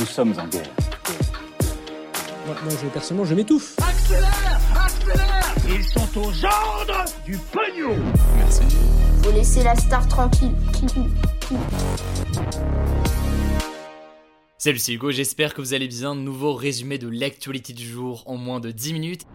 Nous sommes en guerre. Moi, moi, je, personnellement, je m'étouffe. Accélère Accélère Ils sont aux ordres du pognon Merci. Faut laisser la star tranquille. Salut, c'est Hugo, j'espère que vous allez bien. Nouveau résumé de l'actualité du jour en moins de 10 minutes.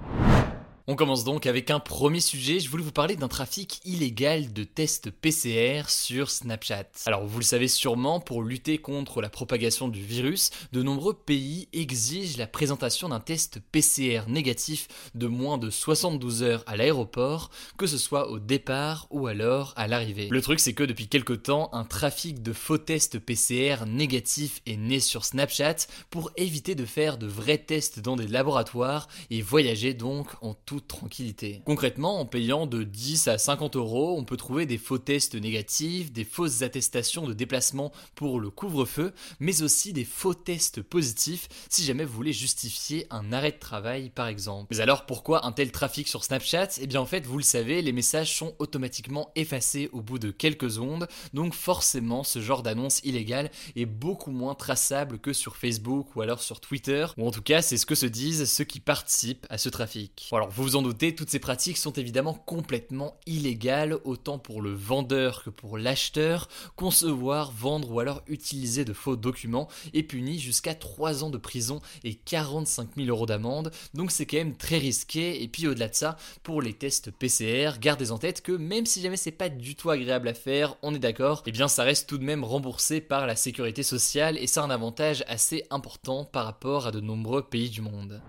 On commence donc avec un premier sujet. Je voulais vous parler d'un trafic illégal de tests PCR sur Snapchat. Alors, vous le savez sûrement, pour lutter contre la propagation du virus, de nombreux pays exigent la présentation d'un test PCR négatif de moins de 72 heures à l'aéroport, que ce soit au départ ou alors à l'arrivée. Le truc, c'est que depuis quelques temps, un trafic de faux tests PCR négatifs est né sur Snapchat pour éviter de faire de vrais tests dans des laboratoires et voyager donc en tout tranquillité. Concrètement, en payant de 10 à 50 euros, on peut trouver des faux tests négatifs, des fausses attestations de déplacement pour le couvre-feu, mais aussi des faux tests positifs si jamais vous voulez justifier un arrêt de travail par exemple. Mais alors pourquoi un tel trafic sur Snapchat? Eh bien en fait, vous le savez, les messages sont automatiquement effacés au bout de quelques ondes, donc forcément ce genre d'annonce illégale est beaucoup moins traçable que sur Facebook ou alors sur Twitter, ou en tout cas c'est ce que se disent ceux qui participent à ce trafic. Alors vous vous en doutez, toutes ces pratiques sont évidemment complètement illégales, autant pour le vendeur que pour l'acheteur. Concevoir, vendre ou alors utiliser de faux documents est puni jusqu'à 3 ans de prison et 45 000 euros d'amende, donc c'est quand même très risqué. Et puis au-delà de ça, pour les tests PCR, gardez en tête que même si jamais c'est pas du tout agréable à faire, on est d'accord, et eh bien ça reste tout de même remboursé par la sécurité sociale et c'est un avantage assez important par rapport à de nombreux pays du monde.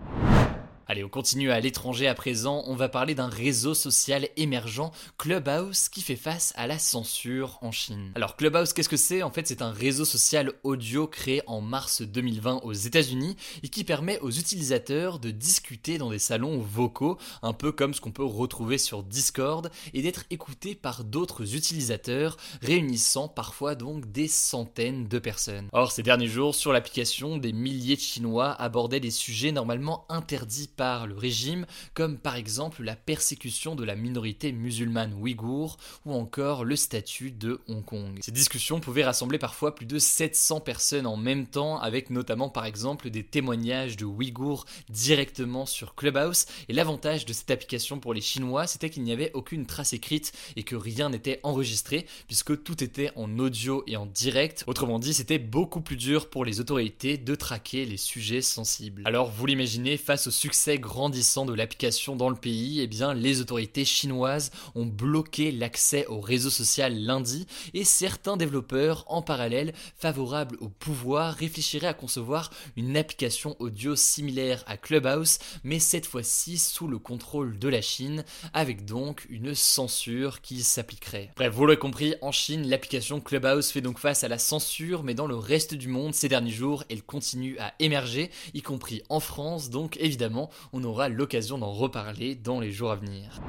Allez, on continue à l'étranger à présent. On va parler d'un réseau social émergent, Clubhouse, qui fait face à la censure en Chine. Alors, Clubhouse, qu'est-ce que c'est? En fait, c'est un réseau social audio créé en mars 2020 aux États-Unis et qui permet aux utilisateurs de discuter dans des salons vocaux, un peu comme ce qu'on peut retrouver sur Discord, et d'être écoutés par d'autres utilisateurs, réunissant parfois donc des centaines de personnes. Or, ces derniers jours, sur l'application, des milliers de Chinois abordaient des sujets normalement interdits par le régime, comme par exemple la persécution de la minorité musulmane ouïghour ou encore le statut de Hong Kong. Ces discussions pouvaient rassembler parfois plus de 700 personnes en même temps, avec notamment par exemple des témoignages de Ouïghours directement sur Clubhouse. Et l'avantage de cette application pour les Chinois, c'était qu'il n'y avait aucune trace écrite et que rien n'était enregistré, puisque tout était en audio et en direct. Autrement dit, c'était beaucoup plus dur pour les autorités de traquer les sujets sensibles. Alors vous l'imaginez, face au succès grandissant de l'application dans le pays, eh bien, les autorités chinoises ont bloqué l'accès au réseau social lundi et certains développeurs, en parallèle, favorables au pouvoir, réfléchiraient à concevoir une application audio similaire à Clubhouse, mais cette fois-ci sous le contrôle de la Chine, avec donc une censure qui s'appliquerait. Bref, vous l'avez compris, en Chine, l'application Clubhouse fait donc face à la censure, mais dans le reste du monde, ces derniers jours, elle continue à émerger, y compris en France, donc évidemment, on aura l'occasion d'en reparler dans les jours à venir.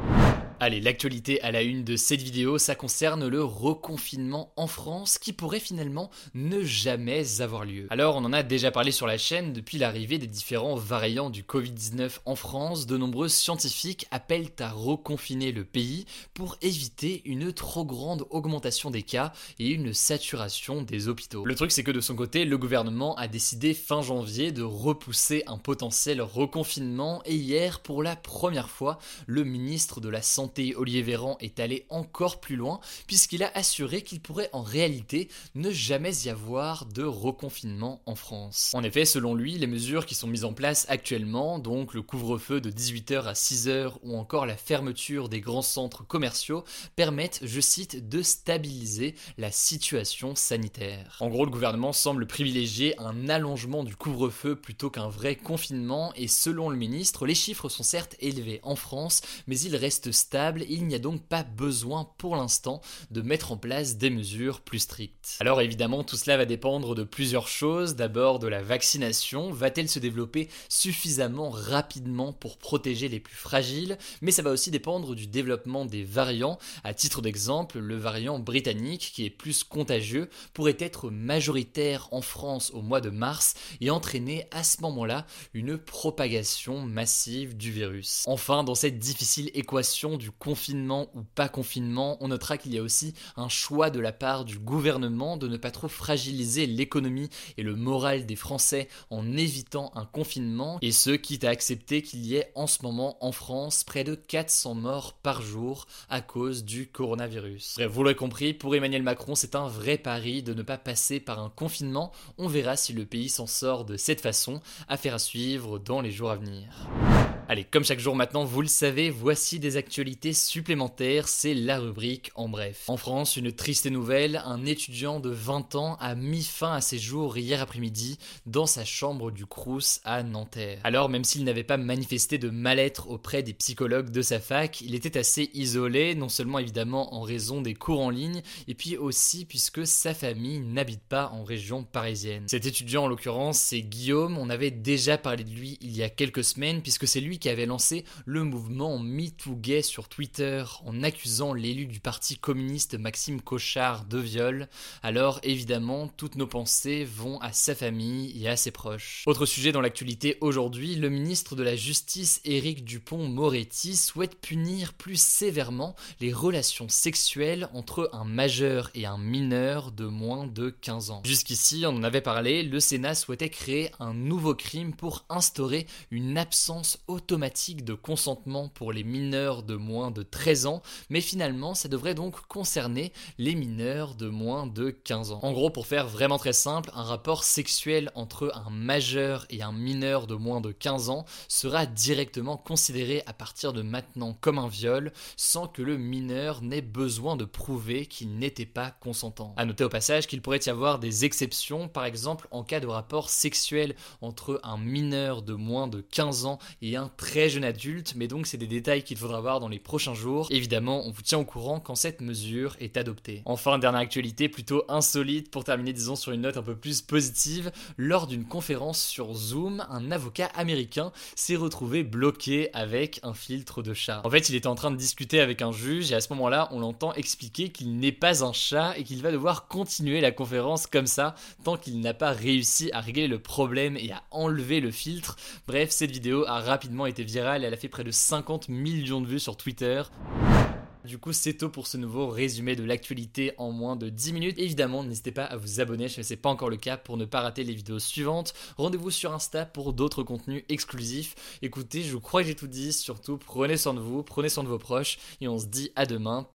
Allez, l'actualité à la une de cette vidéo, ça concerne le reconfinement en France qui pourrait finalement ne jamais avoir lieu. Alors, on en a déjà parlé sur la chaîne depuis l'arrivée des différents variants du Covid-19 en France, de nombreux scientifiques appellent à reconfiner le pays pour éviter une trop grande augmentation des cas et une saturation des hôpitaux. Le truc, c'est que de son côté, le gouvernement a décidé fin janvier de repousser un potentiel reconfinement et hier, pour la première fois, le ministre de la Santé Olivier Véran est allé encore plus loin puisqu'il a assuré qu'il pourrait en réalité ne jamais y avoir de reconfinement en France. En effet, selon lui, les mesures qui sont mises en place actuellement, donc le couvre-feu de 18h à 6h ou encore la fermeture des grands centres commerciaux, permettent, je cite, de stabiliser la situation sanitaire. En gros, le gouvernement semble privilégier un allongement du couvre-feu plutôt qu'un vrai confinement et selon le ministre, les chiffres sont certes élevés en France, mais ils restent stables il n'y a donc pas besoin pour l'instant de mettre en place des mesures plus strictes. Alors évidemment, tout cela va dépendre de plusieurs choses. D'abord de la vaccination. Va-t-elle se développer suffisamment rapidement pour protéger les plus fragiles? Mais ça va aussi dépendre du développement des variants. À titre d'exemple, le variant britannique, qui est plus contagieux, pourrait être majoritaire en France au mois de mars et entraîner à ce moment-là une propagation massive du virus. Enfin, dans cette difficile équation du confinement ou pas confinement, on notera qu'il y a aussi un choix de la part du gouvernement de ne pas trop fragiliser l'économie et le moral des Français en évitant un confinement, et ce quitte à accepter qu'il y ait en ce moment en France près de 400 morts par jour à cause du coronavirus. Bref, vous l'aurez compris, pour Emmanuel Macron, c'est un vrai pari de ne pas passer par un confinement. On verra si le pays s'en sort de cette façon, affaire à suivre dans les jours à venir. Allez, comme chaque jour maintenant, vous le savez, voici des actualités supplémentaires, c'est la rubrique en bref. En France, une triste nouvelle, un étudiant de 20 ans a mis fin à ses jours hier après-midi dans sa chambre du Crous à Nanterre. Alors, même s'il n'avait pas manifesté de mal-être auprès des psychologues de sa fac, il était assez isolé, non seulement évidemment en raison des cours en ligne, et puis aussi puisque sa famille n'habite pas en région parisienne. Cet étudiant en l'occurrence, c'est Guillaume, on avait déjà parlé de lui il y a quelques semaines, puisque c'est lui qui avait lancé le mouvement MeTooGay sur Twitter en accusant l'élu du parti communiste Maxime Cochard de viol. Alors évidemment, toutes nos pensées vont à sa famille et à ses proches. Autre sujet dans l'actualité aujourd'hui, le ministre de la Justice Éric Dupont-Moretti souhaite punir plus sévèrement les relations sexuelles entre un majeur et un mineur de moins de 15 ans. Jusqu'ici, on en avait parlé, le Sénat souhaitait créer un nouveau crime pour instaurer une absence automatique automatique de consentement pour les mineurs de moins de 13 ans, mais finalement ça devrait donc concerner les mineurs de moins de 15 ans. En gros, pour faire vraiment très simple, un rapport sexuel entre un majeur et un mineur de moins de 15 ans sera directement considéré à partir de maintenant comme un viol, sans que le mineur n'ait besoin de prouver qu'il n'était pas consentant. A noter au passage qu'il pourrait y avoir des exceptions, par exemple en cas de rapport sexuel entre un mineur de moins de 15 ans et un très jeune adulte, mais donc c'est des détails qu'il faudra voir dans les prochains jours. Évidemment, on vous tient au courant quand cette mesure est adoptée. Enfin, dernière actualité plutôt insolite pour terminer, disons, sur une note un peu plus positive. Lors d'une conférence sur Zoom, un avocat américain s'est retrouvé bloqué avec un filtre de chat. En fait, il était en train de discuter avec un juge et à ce moment-là, on l'entend expliquer qu'il n'est pas un chat et qu'il va devoir continuer la conférence comme ça tant qu'il n'a pas réussi à régler le problème et à enlever le filtre. Bref, cette vidéo a rapidement été virale, elle a fait près de 50 millions de vues sur Twitter. Du coup, c'est tout pour ce nouveau résumé de l'actualité en moins de 10 minutes. Évidemment, n'hésitez pas à vous abonner si ce n'est pas encore le cas pour ne pas rater les vidéos suivantes. Rendez-vous sur Insta pour d'autres contenus exclusifs. Écoutez, je crois que j'ai tout dit. Surtout, prenez soin de vous, prenez soin de vos proches et on se dit à demain